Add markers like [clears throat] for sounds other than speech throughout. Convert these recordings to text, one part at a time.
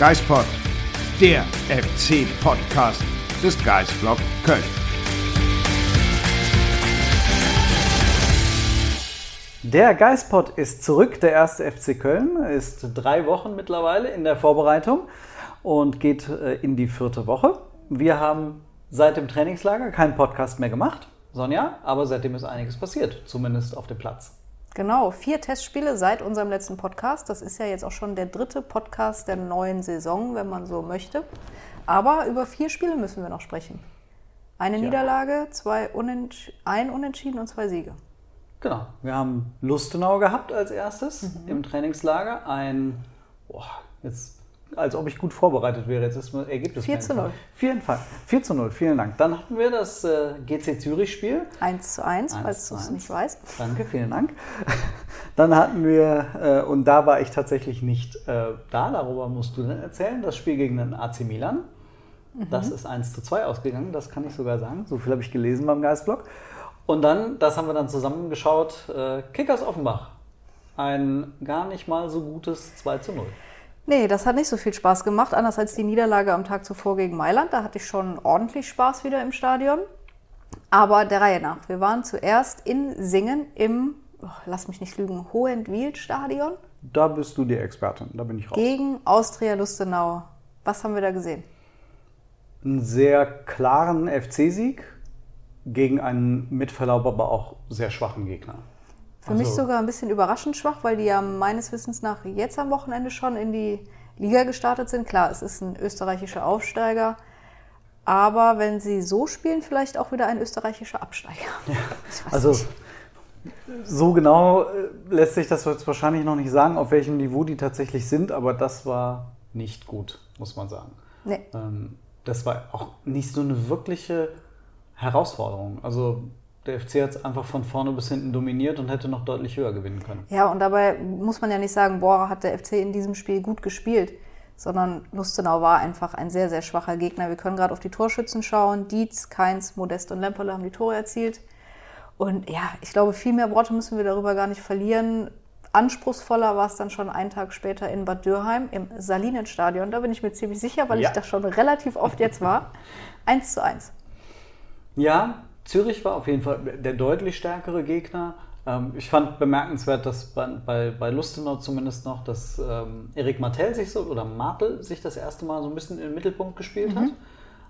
Geispod, der FC-Podcast des Geisblog Köln. Der Geistpot ist zurück. Der erste FC Köln ist drei Wochen mittlerweile in der Vorbereitung und geht äh, in die vierte Woche. Wir haben seit dem Trainingslager keinen Podcast mehr gemacht, Sonja, aber seitdem ist einiges passiert, zumindest auf dem Platz. Genau, vier Testspiele seit unserem letzten Podcast. Das ist ja jetzt auch schon der dritte Podcast der neuen Saison, wenn man so möchte. Aber über vier Spiele müssen wir noch sprechen. Eine Ja. Niederlage, zwei Unentsch ein Unentschieden und zwei Siege. Genau, wir haben Lustenau gehabt als erstes Mhm. im Trainingslager. Ein, boah, jetzt, als ob ich gut vorbereitet wäre. Jetzt ist mein Ergebnis. 4 zu 0. 4, 4 zu 0, vielen Dank. Dann hatten wir das äh, GC Zürich-Spiel. 1 zu 1, Eins falls zu du es nicht weißt. Danke, vielen Dank. [laughs] Dann hatten wir, äh, und da war ich tatsächlich nicht äh, da, darüber musst du dann erzählen, das Spiel gegen den AC Milan. Das ist 1 zu 2 ausgegangen, das kann ich sogar sagen. So viel habe ich gelesen beim Geistblog. Und dann, das haben wir dann zusammengeschaut, Kickers Offenbach. Ein gar nicht mal so gutes 2 zu 0. Nee, das hat nicht so viel Spaß gemacht, anders als die Niederlage am Tag zuvor gegen Mailand. Da hatte ich schon ordentlich Spaß wieder im Stadion. Aber der Reihe nach. Wir waren zuerst in Singen im, oh, lass mich nicht lügen, Hohenwil-Stadion Da bist du die Expertin, da bin ich raus. gegen Austria Lustenau. Was haben wir da gesehen? einen sehr klaren FC-Sieg gegen einen mit Verlaub aber auch sehr schwachen Gegner. Für mich Also- sogar ein bisschen überraschend schwach, weil die ja meines Wissens nach jetzt am Wochenende schon in die Liga gestartet sind. Klar, es ist ein österreichischer Aufsteiger, aber wenn sie so spielen, vielleicht auch wieder ein österreichischer Absteiger. [laughs] Weiß Also nicht. so genau äh, lässt sich das jetzt wahrscheinlich noch nicht sagen, auf welchem Niveau die tatsächlich sind, aber das war nicht gut, muss man sagen. Nee. Ähm, das war auch nicht so eine wirkliche Herausforderung. Also der FC hat es einfach von vorne bis hinten dominiert und hätte noch deutlich höher gewinnen können. Ja, und dabei muss man ja nicht sagen, boah, hat der FC in diesem Spiel gut gespielt, sondern Lustenau war einfach ein sehr, sehr schwacher Gegner. Wir können gerade auf die Torschützen schauen. Dietz, Keins, Modest und Lemperle haben die Tore erzielt. Und ja, ich glaube, viel mehr Worte müssen wir darüber gar nicht verlieren. Anspruchsvoller war es dann schon einen Tag später in Bad Dürheim im Salinenstadion. Da bin ich mir ziemlich sicher, weil Ja. ich da schon relativ oft jetzt war. [laughs] 1 zu 1. Ja, Zürich war auf jeden Fall der deutlich stärkere Gegner. Ähm, ich fand bemerkenswert, dass bei, bei, bei Lustenau zumindest noch, dass ähm, Erik Martel sich so oder Martel sich das erste Mal so ein bisschen in den Mittelpunkt gespielt hat.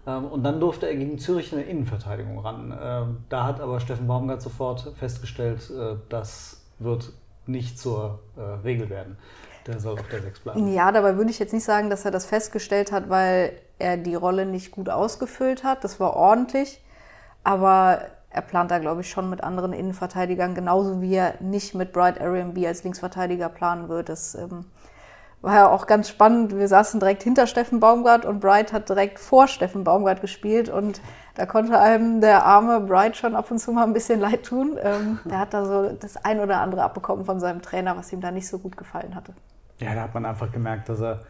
Ähm, und dann durfte er gegen Zürich in der Innenverteidigung ran. Ähm, da hat aber Steffen Baumgart sofort festgestellt, äh, das wird nicht zur äh, Regel werden. Der soll auf der 6 bleiben. Ja, dabei würde ich jetzt nicht sagen, dass er das festgestellt hat, weil er die Rolle nicht gut ausgefüllt hat. Das war ordentlich. Aber er plant da, glaube ich, schon mit anderen Innenverteidigern, genauso wie er nicht mit Bright Airbnb als Linksverteidiger planen wird. Das ähm, war ja auch ganz spannend. Wir saßen direkt hinter Steffen Baumgart und Bright hat direkt vor Steffen Baumgart gespielt. Und da konnte einem der arme Bright schon ab und zu mal ein bisschen leid tun. Ähm, der hat da so das ein oder andere abbekommen von seinem Trainer, was ihm da nicht so gut gefallen hatte. Ja, da hat man einfach gemerkt, dass er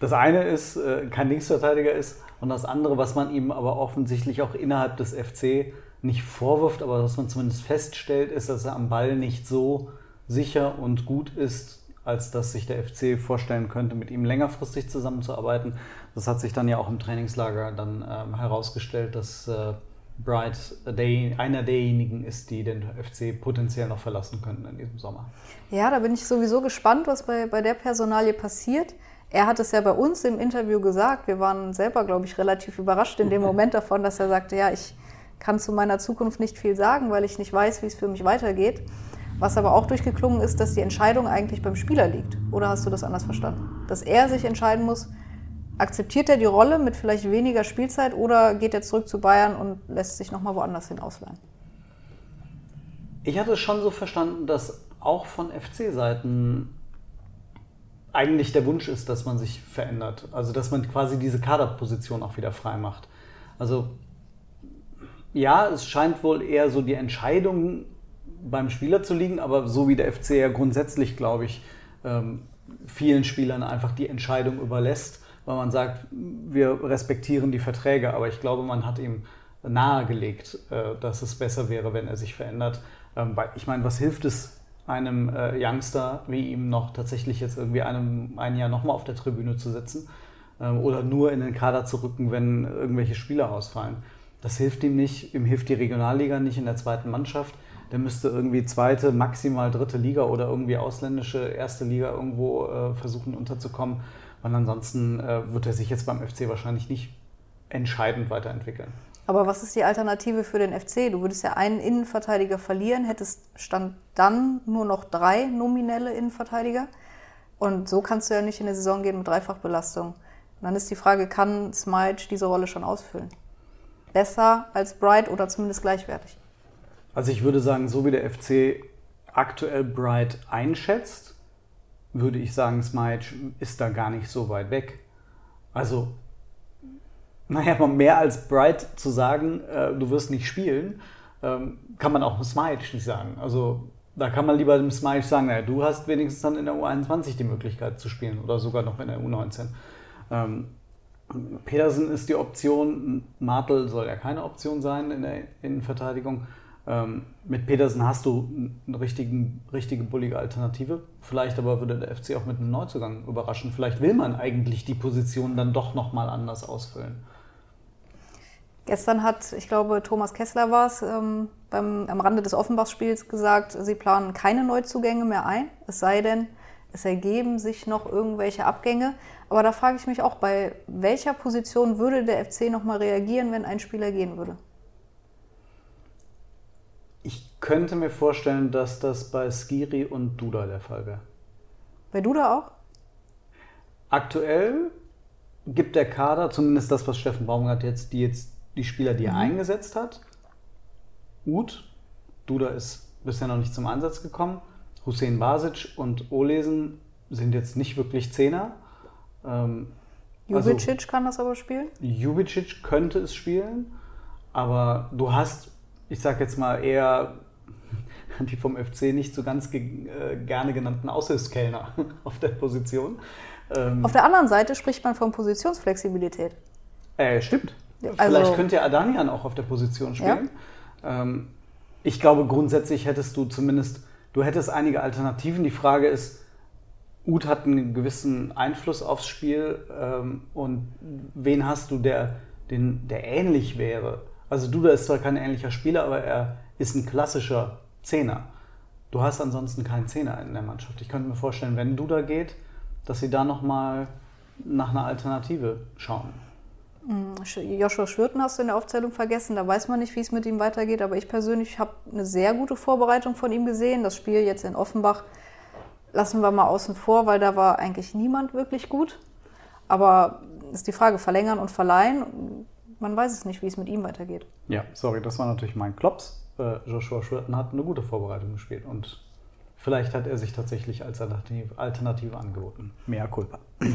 das eine ist, äh, kein Linksverteidiger ist und das andere, was man ihm aber offensichtlich auch innerhalb des FC nicht vorwirft, aber was man zumindest feststellt, ist, dass er am Ball nicht so sicher und gut ist, als dass sich der FC vorstellen könnte, mit ihm längerfristig zusammenzuarbeiten. Das hat sich dann ja auch im Trainingslager dann ähm, herausgestellt, dass äh, Bright der, einer derjenigen ist, die den FC potenziell noch verlassen könnten in diesem Sommer. Ja, da bin ich sowieso gespannt, was bei, bei der Personalie passiert. Er hat es ja bei uns im Interview gesagt. Wir waren selber, glaube ich, relativ überrascht in dem [laughs] Moment davon, dass er sagte, ja, ich kann zu meiner Zukunft nicht viel sagen, weil ich nicht weiß, wie es für mich weitergeht. Was aber auch durchgeklungen ist, dass die Entscheidung eigentlich beim Spieler liegt. Oder hast du das anders verstanden? Dass er sich entscheiden muss, akzeptiert er die Rolle mit vielleicht weniger Spielzeit oder geht er zurück zu Bayern und lässt sich nochmal woanders hin ausleihen? Ich hatte es schon so verstanden, dass auch von FC-Seiten eigentlich der Wunsch ist, dass man sich verändert. Also dass man quasi diese Kaderposition auch wieder frei macht. Also ja, es scheint wohl eher so die Entscheidung beim Spieler zu liegen, aber so wie der FC ja grundsätzlich, glaube ich, ähm, vielen Spielern einfach die Entscheidung überlässt, weil man sagt, wir respektieren die Verträge, aber ich glaube, man hat ihm nahegelegt, äh, dass es besser wäre, wenn er sich verändert. Ähm, ich meine, was hilft es einem äh, Youngster wie ihm noch tatsächlich jetzt irgendwie einem, ein Jahr nochmal auf der Tribüne zu sitzen ähm, oder nur in den Kader zu rücken, wenn irgendwelche Spieler ausfallen? Das hilft ihm nicht, ihm hilft die Regionalliga nicht in der zweiten Mannschaft. Der müsste irgendwie zweite, maximal dritte Liga oder irgendwie ausländische erste Liga irgendwo äh, versuchen unterzukommen. Und ansonsten äh, wird er sich jetzt beim FC wahrscheinlich nicht entscheidend weiterentwickeln. Aber was ist die Alternative für den FC? Du würdest ja einen Innenverteidiger verlieren, hättest Stand dann nur noch drei nominelle Innenverteidiger. Und so kannst du ja nicht in eine Saison gehen mit Dreifachbelastung. Und dann ist die Frage, kann Smite diese Rolle schon ausfüllen? Besser als Bright oder zumindest gleichwertig? Also ich würde sagen, so wie der FC aktuell Bright einschätzt, würde ich sagen, Smite ist da gar nicht so weit weg. Also naja, mehr als Bright zu sagen, äh, du wirst nicht spielen, ähm, kann man auch Smite nicht sagen. Also da kann man lieber dem Smite sagen, naja, du hast wenigstens dann in der U21 die Möglichkeit zu spielen oder sogar noch in der U19. Ähm, Pedersen ist die Option, Martel soll ja keine Option sein in der Innenverteidigung. Ähm, mit Pedersen hast du eine richtigen, richtige bullige Alternative. Vielleicht aber würde der FC auch mit einem Neuzugang überraschen. Vielleicht will man eigentlich die Position dann doch nochmal anders ausfüllen. Gestern hat, ich glaube, Thomas Kessler war es, ähm, am Rande des Offenbach-Spiels gesagt, sie planen keine Neuzugänge mehr ein, es sei denn, es ergeben sich noch irgendwelche Abgänge. Aber da frage ich mich auch, bei welcher Position würde der FC nochmal reagieren, wenn ein Spieler gehen würde? Ich könnte mir vorstellen, dass das bei Skiri und Duda der Fall wäre. Bei Duda auch? Aktuell gibt der Kader, zumindest das, was Steffen Baumgart jetzt, die jetzt die Spieler, die er mhm. eingesetzt hat. Ut, Duda ist bisher noch nicht zum Einsatz gekommen. Hussein Basic und Olesen sind jetzt nicht wirklich Zehner. Ähm, Jubicic also, kann das aber spielen? Jubicic könnte es spielen, aber du hast, ich sag jetzt mal eher die vom FC nicht so ganz ge äh, gerne genannten Aushilfskellner [laughs] auf der Position. Ähm, auf der anderen Seite spricht man von Positionsflexibilität. Äh, stimmt. Also, Vielleicht könnte ja Adamian auch auf der Position spielen. Ja. Ähm, ich glaube, grundsätzlich hättest du zumindest, du hättest einige Alternativen. Die Frage ist, Uth hat einen gewissen Einfluss aufs Spiel ähm, und wen hast du, der, den, der ähnlich wäre? Also Duda ist zwar kein ähnlicher Spieler, aber er ist ein klassischer Zehner. Du hast ansonsten keinen Zehner in der Mannschaft. Ich könnte mir vorstellen, wenn Duda geht, dass sie da nochmal nach einer Alternative schauen. Mm, Joshua Schwirten hast du in der Aufzählung vergessen. Da weiß man nicht, wie es mit ihm weitergeht. Aber ich persönlich habe eine sehr gute Vorbereitung von ihm gesehen. Das Spiel jetzt in Offenbach lassen wir mal außen vor, weil da war eigentlich niemand wirklich gut. Aber ist die Frage, verlängern und verleihen. Man weiß es nicht, wie es mit ihm weitergeht. Ja, sorry, das war natürlich mein Klops. Äh, Joshua Schwirten hat eine gute Vorbereitung gespielt und vielleicht hat er sich tatsächlich als Alternative, Alternative angeboten. Mehr Culpa. [clears throat]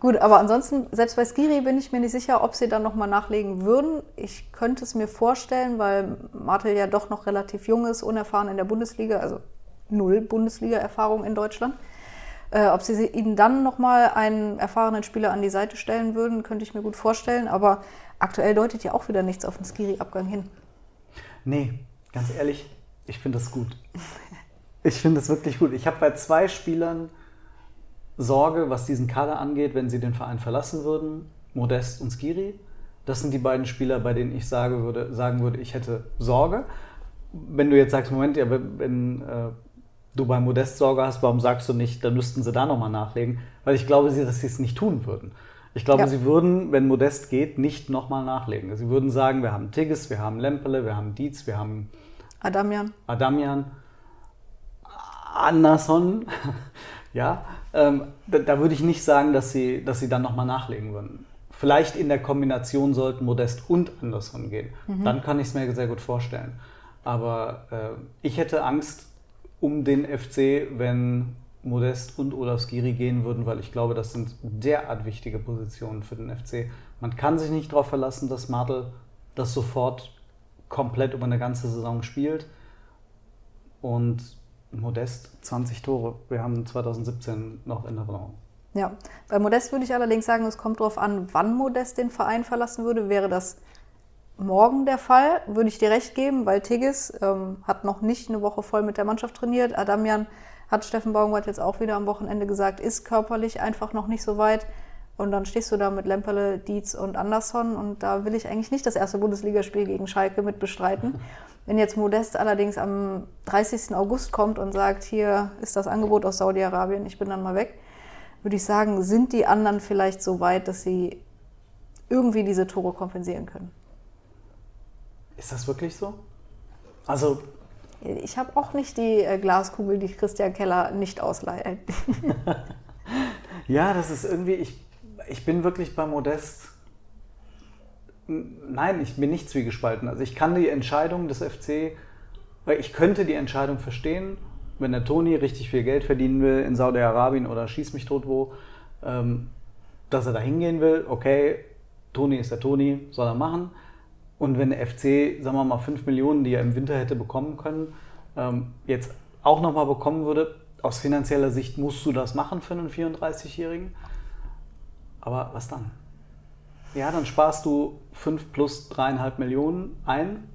Gut, aber ansonsten, selbst bei Skiri bin ich mir nicht sicher, ob sie dann nochmal nachlegen würden. Ich könnte es mir vorstellen, weil Martel ja doch noch relativ jung ist, unerfahren in der Bundesliga, also null Bundesliga-Erfahrung in Deutschland. Äh, ob sie ihnen dann nochmal einen erfahrenen Spieler an die Seite stellen würden, könnte ich mir gut vorstellen. Aber aktuell deutet ja auch wieder nichts auf den Skiri-Abgang hin. Nee, ganz ehrlich, ich finde das gut. Ich finde das wirklich gut. Ich habe bei zwei Spielern Sorge, was diesen Kader angeht, wenn sie den Verein verlassen würden. Modest und Skiri. Das sind die beiden Spieler, bei denen ich sage würde, sagen würde, ich hätte Sorge. Wenn du jetzt sagst, Moment, ja, wenn äh, du bei Modest Sorge hast, warum sagst du nicht, dann müssten sie da nochmal nachlegen? Weil ich glaube, dass sie es nicht tun würden. Ich glaube, ja. sie würden, wenn Modest geht, nicht nochmal nachlegen. Sie würden sagen, wir haben Tigges, wir haben Lempele, wir haben Dietz, wir haben Adamian. Adamian. Anderson. [laughs] ja, ähm, da, da, würde ich nicht sagen, dass sie, dass sie dann nochmal nachlegen würden. Vielleicht in der Kombination sollten Modest und Anderson gehen. Mhm. Dann kann ich es mir sehr gut vorstellen. Aber äh, ich hätte Angst um den FC, wenn Modest und Olaf Skiri gehen würden, weil ich glaube, das sind derart wichtige Positionen für den FC. Man kann sich nicht darauf verlassen, dass Martel das sofort komplett über eine ganze Saison spielt. Und Modest 20 Tore. Wir haben 2017 noch in Erinnerung. Ja, bei Modest würde ich allerdings sagen, es kommt darauf an, wann Modest den Verein verlassen würde. Wäre das morgen der Fall, würde ich dir recht geben, weil Tigges ähm, hat noch nicht eine Woche voll mit der Mannschaft trainiert. Adamian hat Steffen Baumgart jetzt auch wieder am Wochenende gesagt, ist körperlich einfach noch nicht so weit. Und dann stehst du da mit Lemperle, Dietz und Andersson und da will ich eigentlich nicht das erste Bundesligaspiel gegen Schalke mit bestreiten. [laughs] Wenn jetzt Modest allerdings am 30. August kommt und sagt, hier ist das Angebot aus Saudi-Arabien, ich bin dann mal weg, würde ich sagen, sind die anderen vielleicht so weit, dass sie irgendwie diese Tore kompensieren können. Ist das wirklich so? Also ich habe auch nicht die äh, Glaskugel, die Christian Keller nicht ausleiht. [laughs] ja, das ist irgendwie, ich, ich bin wirklich bei Modest. Nein, ich bin nicht zwiegespalten. Also ich kann die Entscheidung des FC, weil ich könnte die Entscheidung verstehen, wenn der Toni richtig viel Geld verdienen will in Saudi-Arabien oder schieß mich tot wo, ähm, dass er da hingehen will, okay, Toni ist der Toni, soll er machen. Und wenn der FC, sagen wir mal, 5 Millionen, die er im Winter hätte bekommen können, ähm, jetzt auch nochmal bekommen würde, aus finanzieller Sicht musst du das machen für einen 34-Jährigen. Aber was dann? Ja, dann sparst du 5 plus 3,5 Millionen ein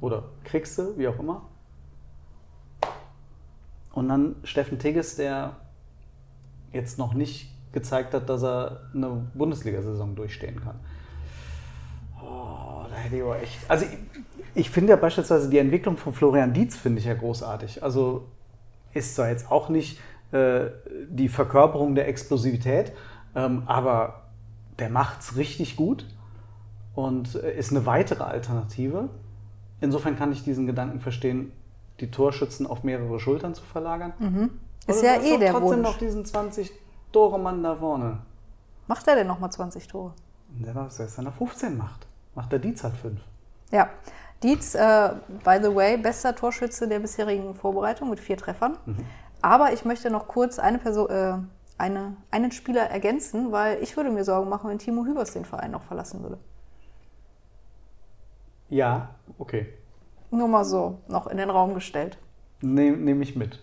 oder kriegst du, wie auch immer. Und dann Steffen Tigges, der jetzt noch nicht gezeigt hat, dass er eine Bundesliga-Saison durchstehen kann. Oh, da hätte ich aber echt. Also ich, ich finde ja beispielsweise die Entwicklung von Florian Dietz finde ich ja großartig. Also ist zwar jetzt auch nicht äh, die Verkörperung der Explosivität, ähm, aber der macht es richtig gut und äh, ist eine weitere Alternative. Insofern kann ich diesen Gedanken verstehen, die Torschützen auf mehrere Schultern zu verlagern. Mhm. Ist ja eh der trotzdem Wunsch. noch diesen 20 Tore Mann da vorne. Macht er denn nochmal 20 Tore? Der was er nach 15 macht, macht der Dietz halt 5. Ja. Dietz, äh, by the way, bester Torschütze der bisherigen Vorbereitung mit vier Treffern. Mhm. Aber ich möchte noch kurz eine Person, äh, eine, einen Spieler ergänzen, weil ich würde mir Sorgen machen, wenn Timo Hübers den Verein noch verlassen würde. Ja, okay. Nur mal so, noch in den Raum gestellt. Nehme nehm ich mit.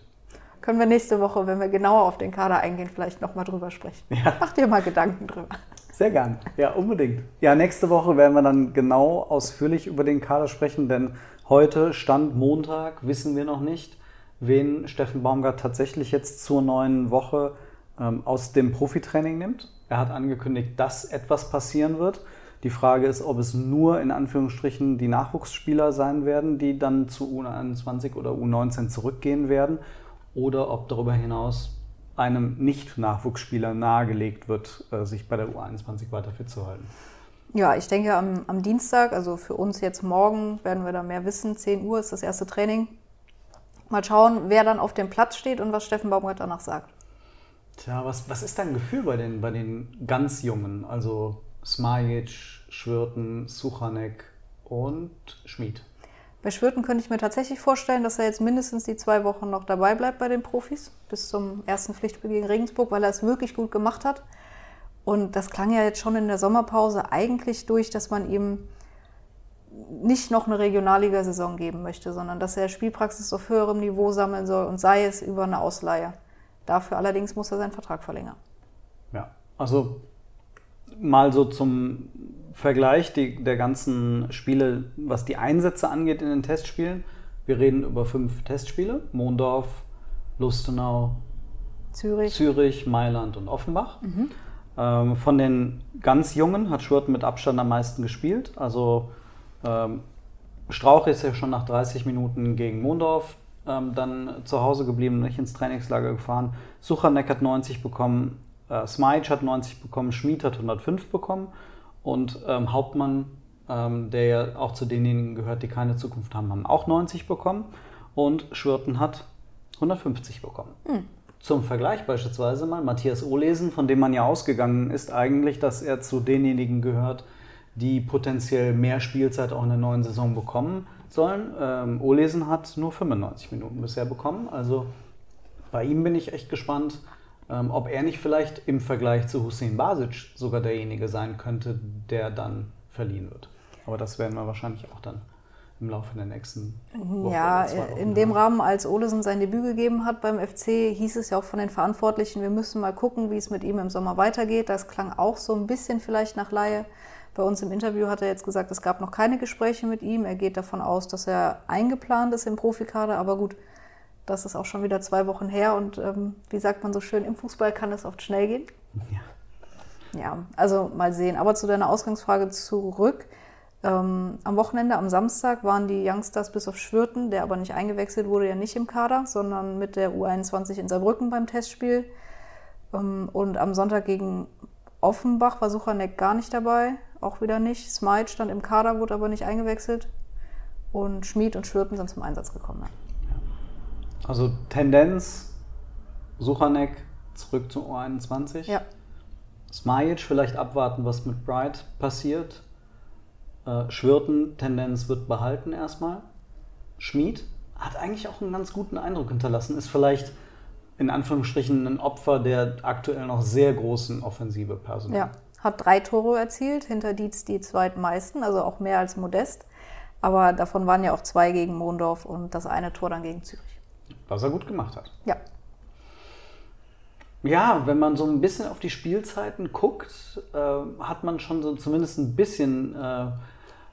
Können wir nächste Woche, wenn wir genauer auf den Kader eingehen, vielleicht nochmal drüber sprechen. Ja. Mach dir mal Gedanken drüber. Sehr gern. Ja, unbedingt. Ja, nächste Woche werden wir dann genau ausführlich über den Kader sprechen, denn heute, Stand Montag, wissen wir noch nicht, wen Steffen Baumgart tatsächlich jetzt zur neuen Woche aus dem Profitraining nimmt. Er hat angekündigt, dass etwas passieren wird. Die Frage ist, ob es nur in Anführungsstrichen die Nachwuchsspieler sein werden, die dann zu U21 oder U19 zurückgehen werden, oder ob darüber hinaus einem Nicht-Nachwuchsspieler nahegelegt wird, äh, sich bei der U21 weiter fit zu halten. Ja, ich denke am, am Dienstag, also für uns jetzt morgen, werden wir da mehr wissen. 10 Uhr ist das erste Training. Mal schauen, wer dann auf dem Platz steht und was Steffen Baumgart danach sagt. Tja, was, was ist dein Gefühl bei den, bei den ganz Jungen? Also Smajic, Schwirten, Suchanek und Schmid. Bei Schwirten könnte ich mir tatsächlich vorstellen, dass er jetzt mindestens die zwei Wochen noch dabei bleibt bei den Profis, bis zum ersten Pflichtspiel gegen Regensburg, weil er es wirklich gut gemacht hat. Und das klang ja jetzt schon in der Sommerpause eigentlich durch, dass man ihm nicht noch eine Regionalligasaison geben möchte, sondern dass er Spielpraxis auf höherem Niveau sammeln soll und sei es über eine Ausleihe. Dafür allerdings muss er seinen Vertrag verlängern. Ja, also mal so zum Vergleich die, der ganzen Spiele, was die Einsätze angeht in den Testspielen. Wir reden über fünf Testspiele: Mondorf, Lustenau, Zürich, Zürich Mailand und Offenbach. Mhm. Ähm, von den ganz Jungen hat Schwirten mit Abstand am meisten gespielt. Also ähm, Strauch ist ja schon nach 30 Minuten gegen Mondorf ähm, dann zu Hause geblieben, nicht ins Trainingslager gefahren. Suchanek hat 90 bekommen, äh, Smice hat 90 bekommen, Schmid hat 105 bekommen und ähm, Hauptmann, ähm, der ja auch zu denjenigen gehört, die keine Zukunft haben, haben auch 90 bekommen und Schwirten hat 150 bekommen. Mhm. Zum Vergleich beispielsweise mal Matthias Ohlesen, von dem man ja ausgegangen ist eigentlich, dass er zu denjenigen gehört, die potenziell mehr Spielzeit auch in der neuen Saison bekommen, sollen. Ähm, Olesen hat nur 95 Minuten bisher bekommen. Also bei ihm bin ich echt gespannt, ähm, ob er nicht vielleicht im Vergleich zu Hussein Basic sogar derjenige sein könnte, der dann verliehen wird. Aber das werden wir wahrscheinlich auch dann im Laufe der nächsten Woche Ja, in dem. Rahmen, als Olesen sein Debüt gegeben hat beim FC, hieß es ja auch von den Verantwortlichen, wir müssen mal gucken, wie es mit ihm im Sommer weitergeht. Das klang auch so ein bisschen vielleicht nach Laie. Bei uns im Interview hat er jetzt gesagt, es gab noch keine Gespräche mit ihm. Er geht davon aus, dass er eingeplant ist im Profikader. Aber gut, das ist auch schon wieder zwei Wochen her. Und ähm, wie sagt man so schön, im Fußball kann es oft schnell gehen. Ja, also mal sehen. Aber zu deiner Ausgangsfrage zurück. Ähm, am Wochenende, am Samstag, waren die Youngsters bis auf Schwirten, der aber nicht eingewechselt wurde, ja nicht im Kader, sondern mit der U21 in Saarbrücken beim Testspiel. Ähm, und am Sonntag gegen Offenbach war Suchanek gar nicht dabei, auch wieder nicht. Smite stand im Kader, wurde aber nicht eingewechselt. Und Schmid und Schwirten sind zum Einsatz gekommen. Ja. Also Tendenz, Suchanek zurück zu U21. ja. Smajic vielleicht abwarten, was mit Bright passiert. Äh, Schwirten, Tendenz wird behalten erstmal. Schmid hat eigentlich auch einen ganz guten Eindruck hinterlassen, ist vielleicht in Anführungsstrichen ein Opfer der aktuell noch sehr großen Offensive Personal. Ja, hat drei Tore erzielt, hinter Dietz die zweitmeisten, also auch mehr als Modest. Aber davon waren ja auch zwei gegen Mondorf und das eine Tor dann gegen Zürich. Was er gut gemacht hat. Ja, Ja, wenn man so ein bisschen auf die Spielzeiten guckt, äh, hat man schon so zumindest ein bisschen äh,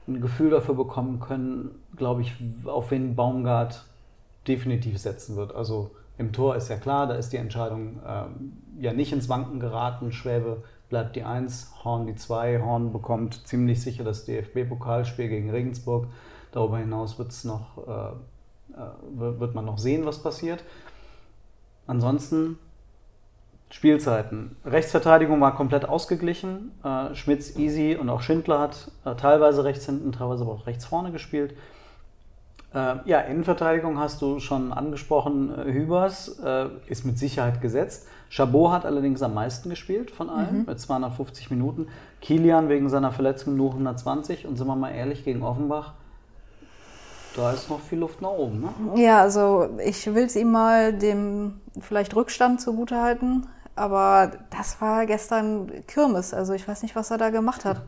ein Gefühl dafür bekommen können, glaube ich, auf wen Baumgart definitiv setzen wird. Also im Tor ist ja klar, da ist die Entscheidung ähm, ja nicht ins Wanken geraten. Schwäbe bleibt die 1, Horn die 2. Horn bekommt ziemlich sicher das DFB-Pokalspiel gegen Regensburg. Darüber hinaus wird's noch, äh, äh, wird man noch sehen, was passiert. Ansonsten Spielzeiten. Rechtsverteidigung war komplett ausgeglichen. Äh, Schmitz, Easy und auch Schindler hat äh, teilweise rechts hinten, teilweise aber auch rechts vorne gespielt. Äh, ja, Innenverteidigung hast du schon angesprochen. Äh, Hübers äh, ist mit Sicherheit gesetzt. Chabot hat allerdings am meisten gespielt von allen mit 250 Minuten. Kilian wegen seiner Verletzung nur 120. Und sind wir mal ehrlich, gegen Offenbach, da ist noch viel Luft nach oben. Ne? ja also ich will es ihm mal dem vielleicht Rückstand zugutehalten, aber das war gestern Kirmes. Also ich weiß nicht, was er da gemacht hat.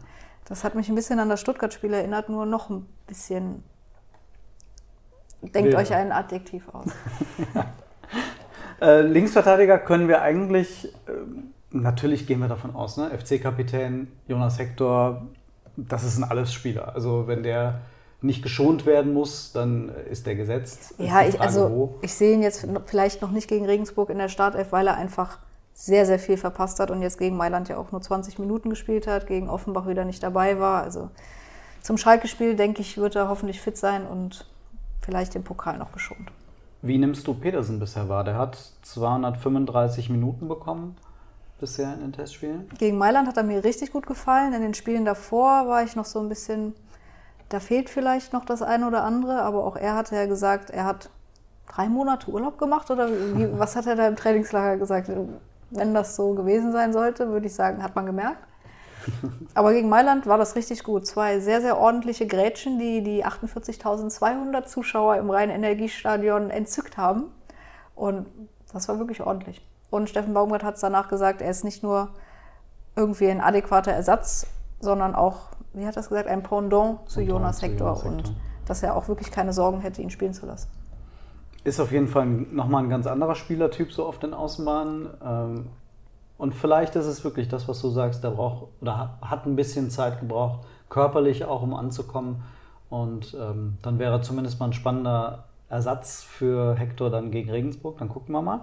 Das hat mich ein bisschen an das Stuttgart-Spiel erinnert, nur noch ein bisschen. Denkt Wilder. euch ein Adjektiv aus. [laughs] Äh, Linksverteidiger können wir eigentlich, ähm, natürlich gehen wir davon aus, ne? FC-Kapitän Jonas Hector, das ist ein alles Spieler. Also wenn der nicht geschont werden muss, dann ist der gesetzt. Ja, ich, also wo. ich sehe ihn jetzt vielleicht noch nicht gegen Regensburg in der Startelf, weil er einfach sehr, sehr viel verpasst hat und jetzt gegen Mailand ja auch nur 20 Minuten gespielt hat, gegen Offenbach wieder nicht dabei war. Also zum Schalke-Spiel, denke ich, wird er hoffentlich fit sein und vielleicht den Pokal noch geschont. Wie nimmst du Petersen bisher wahr? Der hat 235 Minuten bekommen bisher in den Testspielen. Gegen Mailand hat er mir richtig gut gefallen. In den Spielen davor war ich noch so ein bisschen, da fehlt vielleicht noch das eine oder andere, aber auch er hatte ja gesagt, er hat drei Monate Urlaub gemacht oder wie, [laughs] was hat er da im Trainingslager gesagt? Wenn das so gewesen sein sollte, würde ich sagen, hat man gemerkt. Aber gegen Mailand war das richtig gut. Zwei sehr, sehr ordentliche Grätschen, die die 48.200 Zuschauer im Rhein-Energiestadion entzückt haben. Und das war wirklich ordentlich. Und Steffen Baumgart hat es danach gesagt, er ist nicht nur irgendwie ein adäquater Ersatz, sondern auch, wie hat er es gesagt, ein Pendant zu Pendant Jonas zu Hector. Jonas Hector. Und dass er auch wirklich keine Sorgen hätte, ihn spielen zu lassen. Ist auf jeden Fall nochmal ein ganz anderer Spielertyp so auf den Außenbahnen. Ähm, Und vielleicht ist es wirklich das, was du sagst, der braucht oder hat- ein bisschen Zeit gebraucht, körperlich auch, um anzukommen. Und ähm, dann wäre zumindest mal ein spannender Ersatz für Hector dann gegen Regensburg. Dann gucken wir mal.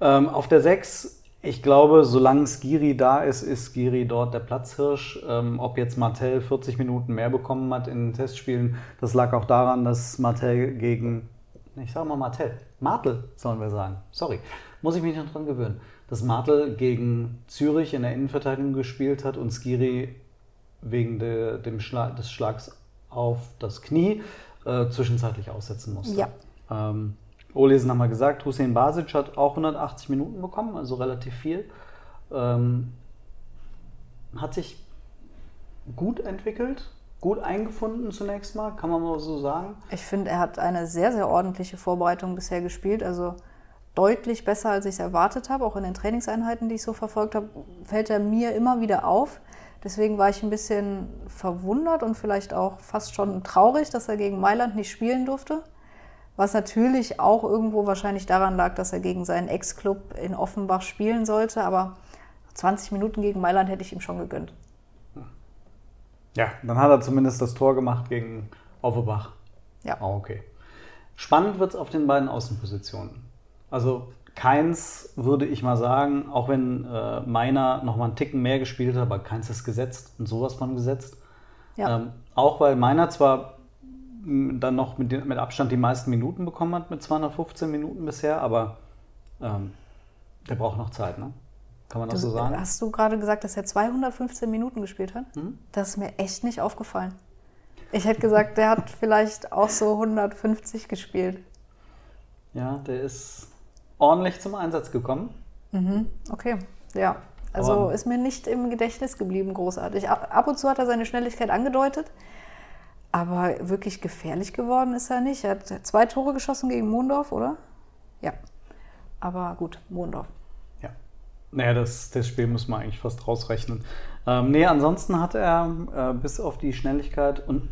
Ähm, auf der 6, ich glaube, solange Skiri da ist, ist Skiri dort der Platzhirsch. Ähm, ob jetzt Martell 40 Minuten mehr bekommen hat in den Testspielen, das lag auch daran, dass Martell gegen, ich sage mal Martell, Martel sollen wir sagen, sorry, muss ich mich noch dran gewöhnen, dass Martel gegen Zürich in der Innenverteidigung gespielt hat und Skiri wegen de, dem Schlag, des Schlags auf das Knie äh, zwischenzeitlich aussetzen musste. Ja. Ähm, Olesen haben wir gesagt, Hussein Basic hat auch 180 Minuten bekommen, also relativ viel. Ähm, hat sich gut entwickelt. gut eingefunden zunächst mal, kann man mal so sagen. Ich finde, er hat eine sehr, sehr ordentliche Vorbereitung bisher gespielt. Also deutlich besser, als ich es erwartet habe. Auch in den Trainingseinheiten, die ich so verfolgt habe, fällt er mir immer wieder auf. Deswegen war ich ein bisschen verwundert und vielleicht auch fast schon traurig, dass er gegen Mailand nicht spielen durfte. Was natürlich auch irgendwo wahrscheinlich daran lag, dass er gegen seinen Ex-Club in Offenbach spielen sollte. Aber 20 Minuten gegen Mailand hätte ich ihm schon gegönnt. Ja, dann hat er zumindest das Tor gemacht gegen Offenbach. Ja. Oh, okay. Spannend wird es auf den beiden Außenpositionen. Also keins würde ich mal sagen, auch wenn äh, meiner noch mal einen Ticken mehr gespielt hat, aber keins ist gesetzt und sowas von gesetzt. Ja. Ähm, auch weil meiner zwar m, dann noch mit, den, mit Abstand die meisten Minuten bekommen hat, mit 215 Minuten bisher, aber ähm, der braucht noch Zeit, ne? Kann man das so sagen? Hast du gerade gesagt, dass er 215 Minuten gespielt hat? Mhm. Das ist mir echt nicht aufgefallen. Ich hätte gesagt, der hat vielleicht auch so 150 gespielt. Ja, der ist ordentlich zum Einsatz gekommen. Okay, ja. Also Aber- ist mir nicht im Gedächtnis geblieben, großartig. Ab und zu hat er seine Schnelligkeit angedeutet, aber wirklich gefährlich geworden ist er nicht. Er hat zwei Tore geschossen gegen Mondorf, oder? Ja. Aber gut, Mondorf. Ja. Naja, das, das Spiel muss man eigentlich fast rausrechnen. Ähm, nee, ansonsten hat er äh, bis auf die Schnelligkeit und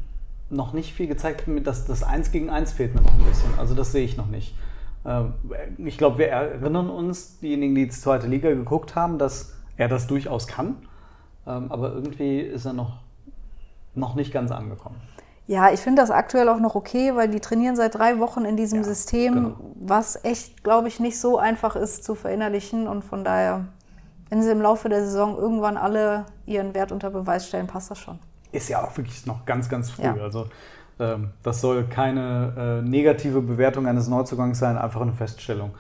noch nicht viel gezeigt, mit das, das 1 gegen 1 fehlt mir noch ein bisschen. Also das sehe ich noch nicht. Ähm, ich glaube, wir erinnern uns, diejenigen, die die zweite Liga geguckt haben, dass er das durchaus kann. Ähm, aber irgendwie ist er noch, noch nicht ganz angekommen. Ja, ich finde das aktuell auch noch okay, weil die trainieren seit drei Wochen in diesem Ja, System, genau. was echt, glaube ich, nicht so einfach ist zu verinnerlichen. Und von daher, wenn sie im Laufe der Saison irgendwann alle ihren Wert unter Beweis stellen, passt das schon. ist ja auch wirklich noch ganz, ganz früh. Ja. Also ähm, das soll keine äh, negative Bewertung eines Neuzugangs sein, einfach eine Feststellung,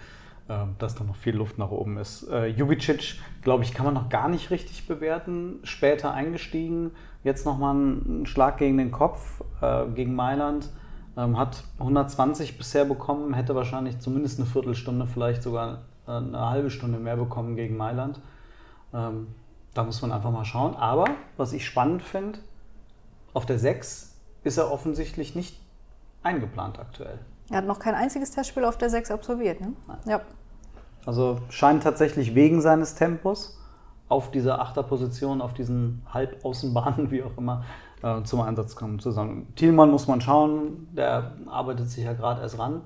ähm, dass da noch viel Luft nach oben ist. Äh, Jubicic, glaube ich, kann man noch gar nicht richtig bewerten. Später eingestiegen, jetzt nochmal einen Schlag gegen den Kopf, äh, gegen Mailand. Ähm, hat 120 bisher bekommen, hätte wahrscheinlich zumindest eine Viertelstunde, vielleicht sogar äh, eine halbe Stunde mehr bekommen gegen Mailand. Ähm, da muss man einfach mal schauen. Aber was ich spannend finde, auf der 6 ist er offensichtlich nicht eingeplant aktuell. Er hat noch kein einziges Testspiel auf der 6 absolviert, ne? Ja. Also scheint tatsächlich wegen seines Tempos auf dieser Achterposition, auf diesen Halbaußenbahnen, [laughs] wie auch immer, äh, zum Einsatz kommen zusammen. Thielmann muss man schauen, der arbeitet sich ja gerade erst ran.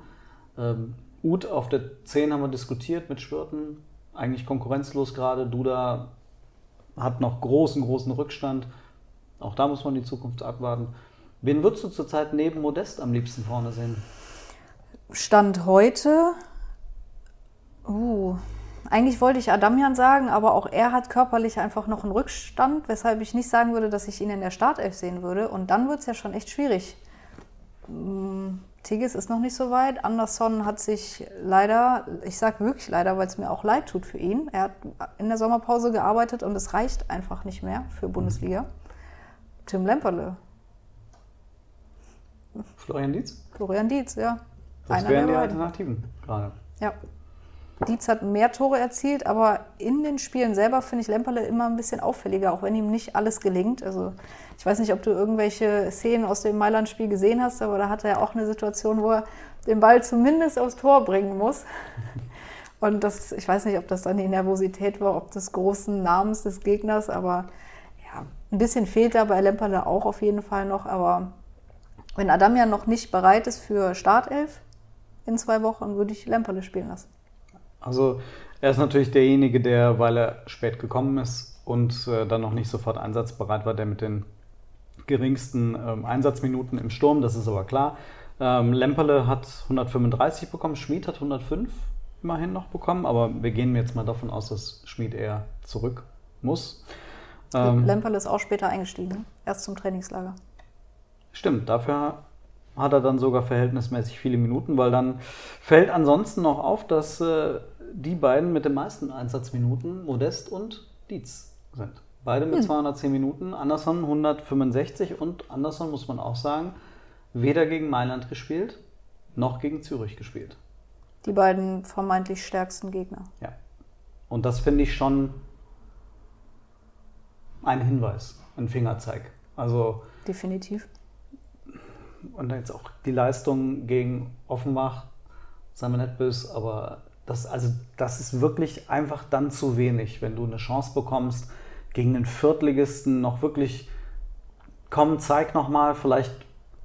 Ähm, Uth auf der 10 haben wir diskutiert mit Schwirten, eigentlich konkurrenzlos gerade. Duda hat noch großen, großen Rückstand. Auch da muss man die Zukunft abwarten. Wen würdest du zurzeit neben Modest am liebsten vorne sehen? Stand heute. Uh, eigentlich wollte ich Adamian sagen, aber auch er hat körperlich einfach noch einen Rückstand, weshalb ich nicht sagen würde, dass ich ihn in der Startelf sehen würde. Und dann wird es ja schon echt schwierig. Mm, Tigges ist noch nicht so weit. Anderson hat sich leider, ich sage wirklich leider, weil es mir auch leid tut für ihn. Er hat in der Sommerpause gearbeitet und es reicht einfach nicht mehr für Bundesliga. Tim Lemperle, Florian Dietz? Florian Dietz, ja. Das Einer wären die beiden. Alternativen gerade. Ja. Dietz hat mehr Tore erzielt, aber in den Spielen selber finde ich Lemperle immer ein bisschen auffälliger, auch wenn ihm nicht alles gelingt. Also ich weiß nicht, ob du irgendwelche Szenen aus dem Mailand-Spiel gesehen hast, aber da hatte er auch eine Situation, wo er den Ball zumindest aufs Tor bringen muss. [laughs] Und das, ich weiß nicht, ob das dann die Nervosität war, ob des großen Namens des Gegners, aber ja, ein bisschen fehlt da bei Lemperle auch auf jeden Fall noch. Aber wenn Adamian noch nicht bereit ist für Startelf in zwei Wochen, würde ich Lemperle spielen lassen. Also er ist natürlich derjenige, der, weil er spät gekommen ist und äh, dann noch nicht sofort einsatzbereit war, der mit den geringsten ähm, Einsatzminuten im Sturm, das ist aber klar. Ähm, Lemperle hat 135 bekommen, Schmid hat 105 immerhin noch bekommen, aber wir gehen jetzt mal davon aus, dass Schmid eher zurück muss. Ähm, Lemperle ist auch später eingestiegen, erst zum Trainingslager. Stimmt, dafür hat er dann sogar verhältnismäßig viele Minuten, weil dann fällt ansonsten noch auf, dass äh, die beiden mit den meisten Einsatzminuten Modest und Dietz sind. Beide mit 210 Minuten, Anderson 165 und Anderson muss man auch sagen, weder gegen Mailand gespielt, noch gegen Zürich gespielt. Die beiden vermeintlich stärksten Gegner. Ja. Und das finde ich schon ein Hinweis, ein Fingerzeig. Also definitiv. Und jetzt auch die Leistung gegen Offenbach, sei mir nicht böse, aber das, also, das ist wirklich einfach dann zu wenig, wenn du eine Chance bekommst, gegen einen Viertligisten noch wirklich, komm, zeig nochmal, vielleicht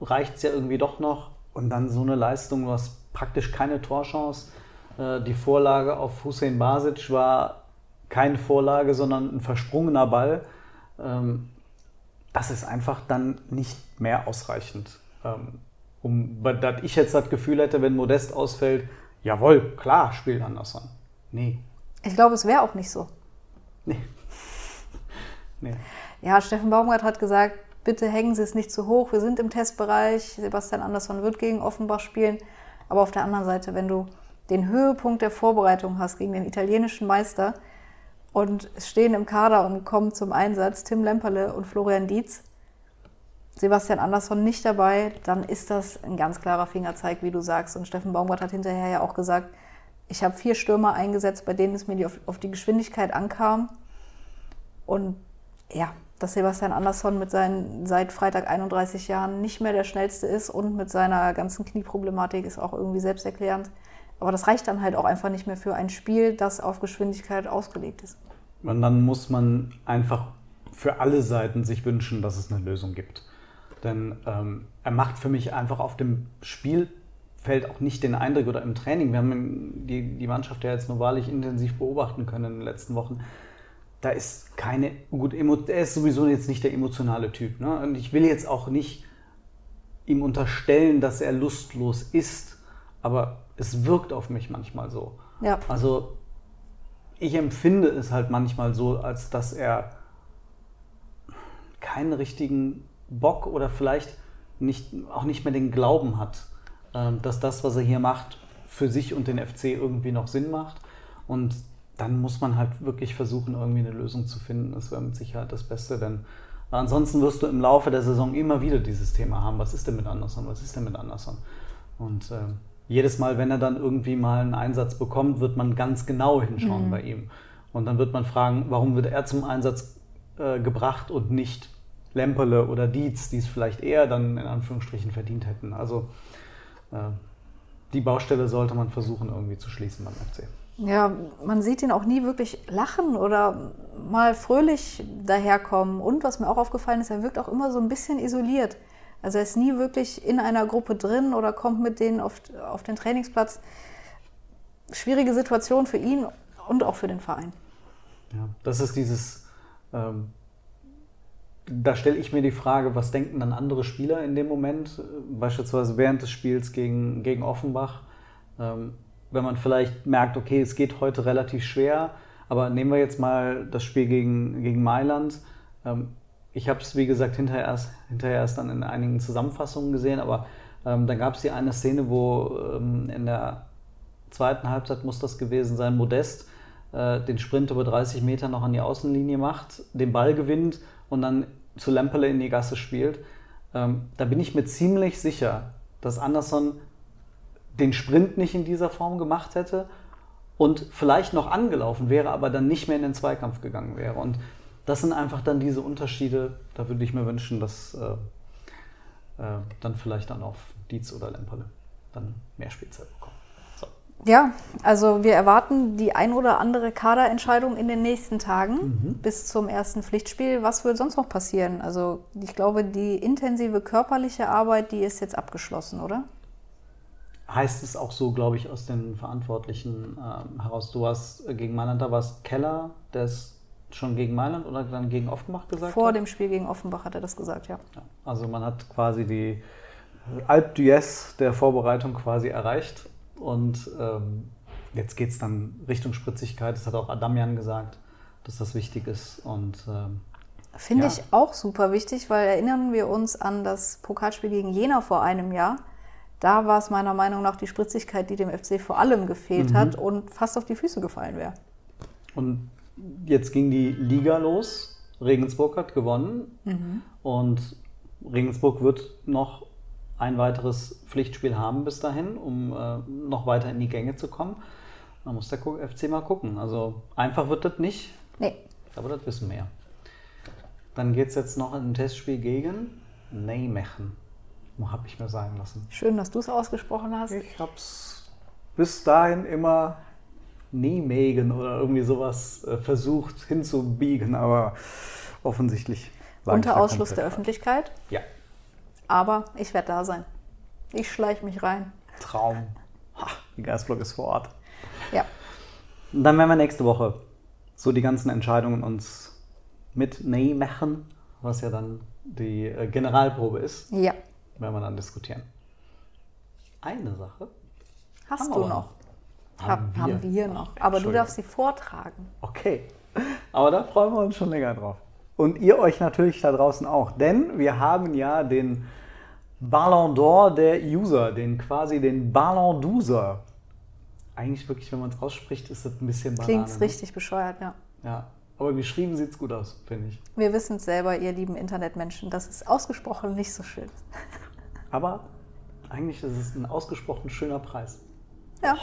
reicht es ja irgendwie doch noch. Und dann so eine Leistung, du hast praktisch keine Torchance. Äh, die Vorlage auf Hussein Basic war keine Vorlage, sondern ein versprungener Ball. Ähm, das ist einfach dann nicht mehr ausreichend. Ähm, um, dass ich jetzt das Gefühl hätte, wenn Modest ausfällt, jawohl, klar, spielt Anderson. Nee. Ich glaube, es wäre auch nicht so. Nee. [laughs] nee. Ja, Steffen Baumgart hat gesagt, bitte hängen Sie es nicht zu hoch, wir sind im Testbereich, Sebastian Andersson wird gegen Offenbach spielen. Aber auf der anderen Seite, wenn du den Höhepunkt der Vorbereitung hast gegen den italienischen Meister und stehen im Kader und kommen zum Einsatz Tim Lemperle und Florian Dietz, Sebastian Andersson nicht dabei, dann ist das ein ganz klarer Fingerzeig, wie du sagst. Und Steffen Baumgart hat hinterher ja auch gesagt, ich habe vier Stürmer eingesetzt, bei denen es mir auf, auf die Geschwindigkeit ankam. Und ja, dass Sebastian Andersson mit seinen seit Freitag 31 Jahren nicht mehr der schnellste ist und mit seiner ganzen Knieproblematik ist auch irgendwie selbsterklärend. Aber das reicht dann halt auch einfach nicht mehr für ein Spiel, das auf Geschwindigkeit ausgelegt ist. Und dann muss man einfach für alle Seiten sich wünschen, dass es eine Lösung gibt. Denn ähm, er macht für mich einfach auf dem Spielfeld auch nicht den Eindruck oder im Training. Wir haben die, die Mannschaft ja jetzt nur wahrlich intensiv beobachten können in den letzten Wochen. Da ist keine, gut, er ist sowieso jetzt nicht der emotionale Typ. Ne? Und ich will jetzt auch nicht ihm unterstellen, dass er lustlos ist, aber es wirkt auf mich manchmal so. Ja. Also ich empfinde es halt manchmal so, als dass er keinen richtigen Bock oder vielleicht nicht, auch nicht mehr den Glauben hat, ähm, dass das, was er hier macht, für sich und den FC irgendwie noch Sinn macht. Und dann muss man halt wirklich versuchen, irgendwie eine Lösung zu finden. Das wäre mit Sicherheit das Beste, denn ansonsten wirst du im Laufe der Saison immer wieder dieses Thema haben. Was ist denn mit Anderson? Was ist denn mit Anderson? Und äh, jedes Mal, wenn er dann irgendwie mal einen Einsatz bekommt, wird man ganz genau hinschauen mhm. bei ihm. Und dann wird man fragen, warum wird er zum Einsatz äh, gebracht und nicht Lemperle oder Dietz, die es vielleicht eher dann in Anführungsstrichen verdient hätten. Also äh, die Baustelle sollte man versuchen irgendwie zu schließen beim FC. Ja, man sieht ihn auch nie wirklich lachen oder mal fröhlich daherkommen. Und was mir auch aufgefallen ist, er wirkt auch immer so ein bisschen isoliert. Also er ist nie wirklich in einer Gruppe drin oder kommt mit denen auf, auf den Trainingsplatz. Schwierige Situation für ihn und auch für den Verein. Ja, das ist dieses ähm, da stelle ich mir die Frage, was denken dann andere Spieler in dem Moment, beispielsweise während des Spiels gegen, gegen Offenbach, ähm, wenn man vielleicht merkt, okay, es geht heute relativ schwer, aber nehmen wir jetzt mal das Spiel gegen, gegen Mailand. Ähm, ich habe es, wie gesagt, hinterher erst, hinterher erst dann in einigen Zusammenfassungen gesehen, aber ähm, dann gab es die eine Szene, wo ähm, in der zweiten Halbzeit muss das gewesen sein, Modest äh, den Sprint über 30 Meter noch an die Außenlinie macht, den Ball gewinnt und dann zu Lemperle in die Gasse spielt, ähm, da bin ich mir ziemlich sicher, dass Anderson den Sprint nicht in dieser Form gemacht hätte und vielleicht noch angelaufen wäre, aber dann nicht mehr in den Zweikampf gegangen wäre. Und das sind einfach dann diese Unterschiede, da würde ich mir wünschen, dass äh, äh, dann vielleicht dann auf Dietz oder Lemperle dann mehr Spielzeit bekommen. Ja, also wir erwarten die ein oder andere Kaderentscheidung in den nächsten Tagen mhm. bis zum ersten Pflichtspiel. Was wird sonst noch passieren? Also ich glaube, die intensive körperliche Arbeit, die ist jetzt abgeschlossen, oder? Heißt es auch so, glaube ich, aus den Verantwortlichen äh, heraus. Du hast äh, gegen Mailand, da war es Keller, der es schon gegen Mailand oder dann gegen Offenbach gesagt Vor hat? dem Spiel gegen Offenbach hat er das gesagt, ja. ja also man hat quasi die Alp d'Huez der Vorbereitung quasi erreicht und ähm, jetzt geht es dann Richtung Spritzigkeit. Das hat auch Adamian gesagt, dass das wichtig ist. Und ähm, Finde ja. ich auch super wichtig, weil erinnern wir uns an das Pokalspiel gegen Jena vor einem Jahr. Da war es meiner Meinung nach die Spritzigkeit, die dem FC vor allem gefehlt mhm. hat und fast auf die Füße gefallen wäre. Und jetzt ging die Liga los. Regensburg hat gewonnen. Mhm. Und Regensburg wird noch ein weiteres Pflichtspiel haben bis dahin, um äh, noch weiter in die Gänge zu kommen. Da muss der FC mal gucken. Also einfach wird das nicht. Nee. Aber das wissen wir ja. Dann geht es jetzt noch in ein Testspiel gegen Nijmegen. Habe ich mir sagen lassen. Schön, dass du es ausgesprochen hast. Ich habe es bis dahin immer Nijmegen oder irgendwie sowas äh, versucht hinzubiegen, aber offensichtlich. ich Unter Ausschluss der. Öffentlichkeit. Ja, Aber ich werde da sein. Ich schleiche mich rein. Traum. Ha, die Geistblog ist vor Ort. Ja. Und dann werden wir nächste Woche so die ganzen Entscheidungen uns mitnehmen, was ja dann die äh, Generalprobe ist, Ja. werden wir dann diskutieren. Eine Sache Hast Haben du wir noch? noch. Haben, wir. haben wir noch. Aber du darfst sie vortragen. Okay. Aber da freuen wir uns schon länger drauf. Und ihr euch natürlich da draußen auch. Denn wir haben ja den Ballon d'Or der User, den quasi den Ballon d'User. Eigentlich wirklich, wenn man es ausspricht, ist das ein bisschen Banane. Klingt's ne? richtig bescheuert, ja. Ja. Aber geschrieben sieht es gut aus, finde ich. Wir wissen es selber, ihr lieben Internetmenschen, dass es ausgesprochen nicht so schön ist. Aber eigentlich ist es ein ausgesprochen schöner Preis. Ja.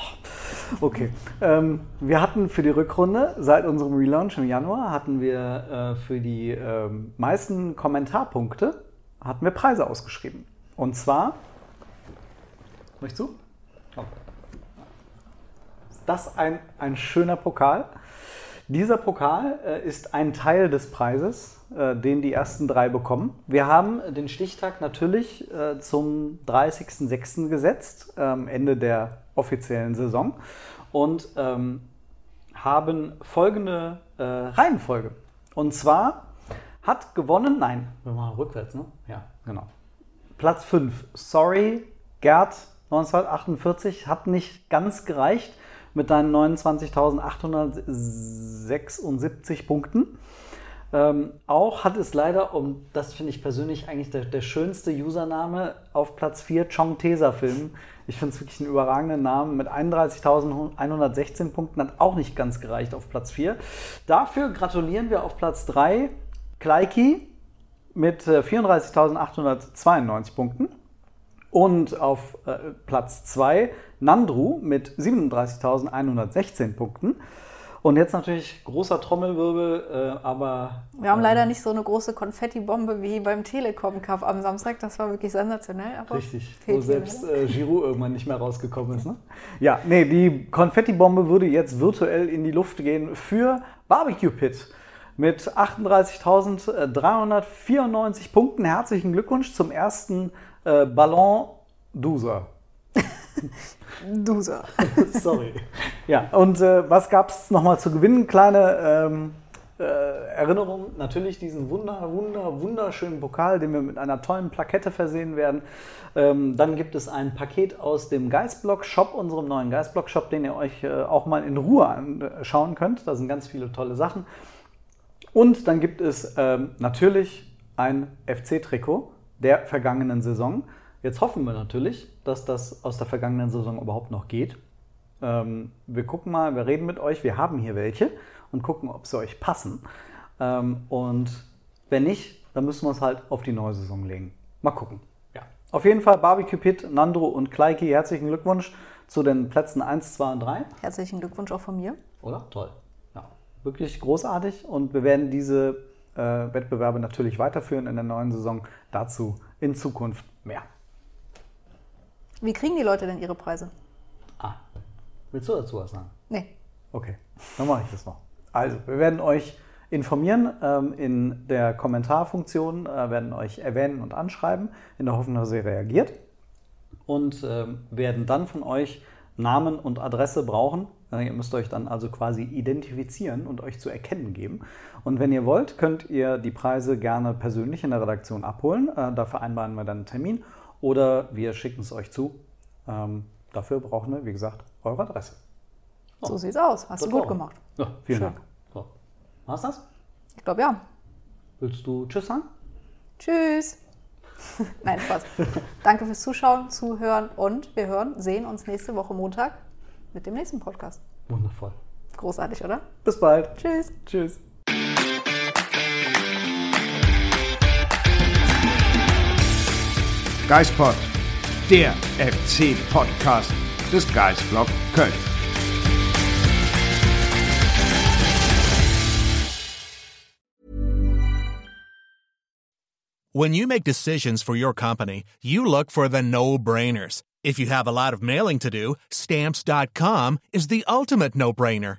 Okay. Ähm, wir hatten für die Rückrunde, seit unserem Relaunch im Januar, hatten wir äh, für die ähm, meisten Kommentarpunkte hatten wir Preise ausgeschrieben. Und zwar, möchtest du? Oh. Ist das ein, ein schöner Pokal? Dieser Pokal äh, ist ein Teil des Preises, äh, den die ersten drei bekommen. Wir haben den Stichtag natürlich äh, zum 30.06. gesetzt, ähm, Ende der offiziellen Saison, und ähm, haben folgende äh, Reihenfolge. Und zwar hat gewonnen, nein, wir machen rückwärts, ne? Ja, genau. Platz 5, sorry, Gerd 1948 hat nicht ganz gereicht mit deinen 29.876 Punkten. Ähm, auch hat es leider, und das finde ich persönlich eigentlich der, der schönste Username, auf Platz 4 Chong Tesa Film. Ich finde es wirklich einen überragenden Namen. Mit 31.116 Punkten hat auch nicht ganz gereicht auf Platz 4. Dafür gratulieren wir auf Platz 3 Kleiki mit äh, 34.892 Punkten. Und auf äh, Platz 2 Nandru mit 37.116 Punkten. Und jetzt natürlich großer Trommelwirbel, äh, aber Wir haben leider nicht so eine große Konfettibombe wie beim Telekom Cup am Samstag. Das war wirklich sensationell. Aber Richtig, wo selbst äh, Giroud irgendwann nicht mehr rausgekommen ist. Ne? Ja, nee, die Konfettibombe würde jetzt virtuell in die Luft gehen für Barbecue Pit mit 38.394 Punkten. Herzlichen Glückwunsch zum ersten äh, Ballon Duser. [laughs] Duser. [laughs] Sorry. Ja, und äh, was gab es nochmal zu gewinnen? Kleine ähm, äh, Erinnerung, natürlich diesen wunder, wunder, wunderschönen Pokal, den wir mit einer tollen Plakette versehen werden. Ähm, dann gibt es ein Paket aus dem Geistblock-Shop, unserem neuen Geistblock-Shop, den ihr euch äh, auch mal in Ruhe anschauen könnt. Da sind ganz viele tolle Sachen. Und dann gibt es ähm, natürlich ein FC-Trikot der vergangenen Saison. Jetzt hoffen wir natürlich, dass das aus der vergangenen Saison überhaupt noch geht. Ähm, wir gucken mal, wir reden mit euch, wir haben hier welche und gucken, ob sie euch passen. Ähm, und wenn nicht, dann müssen wir es halt auf die neue Saison legen. Mal gucken. Ja. Auf jeden Fall Barbecue Pit, Nandro und Kleiki, herzlichen Glückwunsch zu den Plätzen 1, 2 und 3. Herzlichen Glückwunsch auch von mir. Oder? Toll. Ja, wirklich großartig und wir werden diese äh, Wettbewerbe natürlich weiterführen in der neuen Saison. Dazu in Zukunft mehr. Wie kriegen die Leute denn ihre Preise? Ah, willst du dazu was sagen? Nee. Okay, dann mache ich das noch. Also, wir werden euch informieren ähm, in der Kommentarfunktion, äh, werden euch erwähnen und anschreiben, in der Hoffnung, dass ihr reagiert. Und ähm, werden dann von euch Namen und Adresse brauchen. Äh, ihr müsst euch dann also quasi identifizieren und euch zu erkennen geben. Und wenn ihr wollt, könnt ihr die Preise gerne persönlich in der Redaktion abholen. Äh, da vereinbaren wir dann einen Termin oder wir schicken es euch zu. Ähm, dafür brauchen wir, wie gesagt, eure Adresse. So sieht's aus. Hast Das du gut war. gemacht. Ja, vielen Schön. Dank. So. War's das? Ich glaube ja. Willst du Tschüss sagen? Tschüss. [laughs] Nein, Spaß. Danke fürs Zuschauen, Zuhören und wir hören, sehen uns nächste Woche Montag mit dem nächsten Podcast. Wundervoll. Großartig, oder? Bis bald. Tschüss. Tschüss. Geistpod, der FC-Podcast des Geistblog Köln. When you make decisions for your company, you look for the no brainers. If you have a lot of mailing to do, stamps.com is the ultimate no brainer.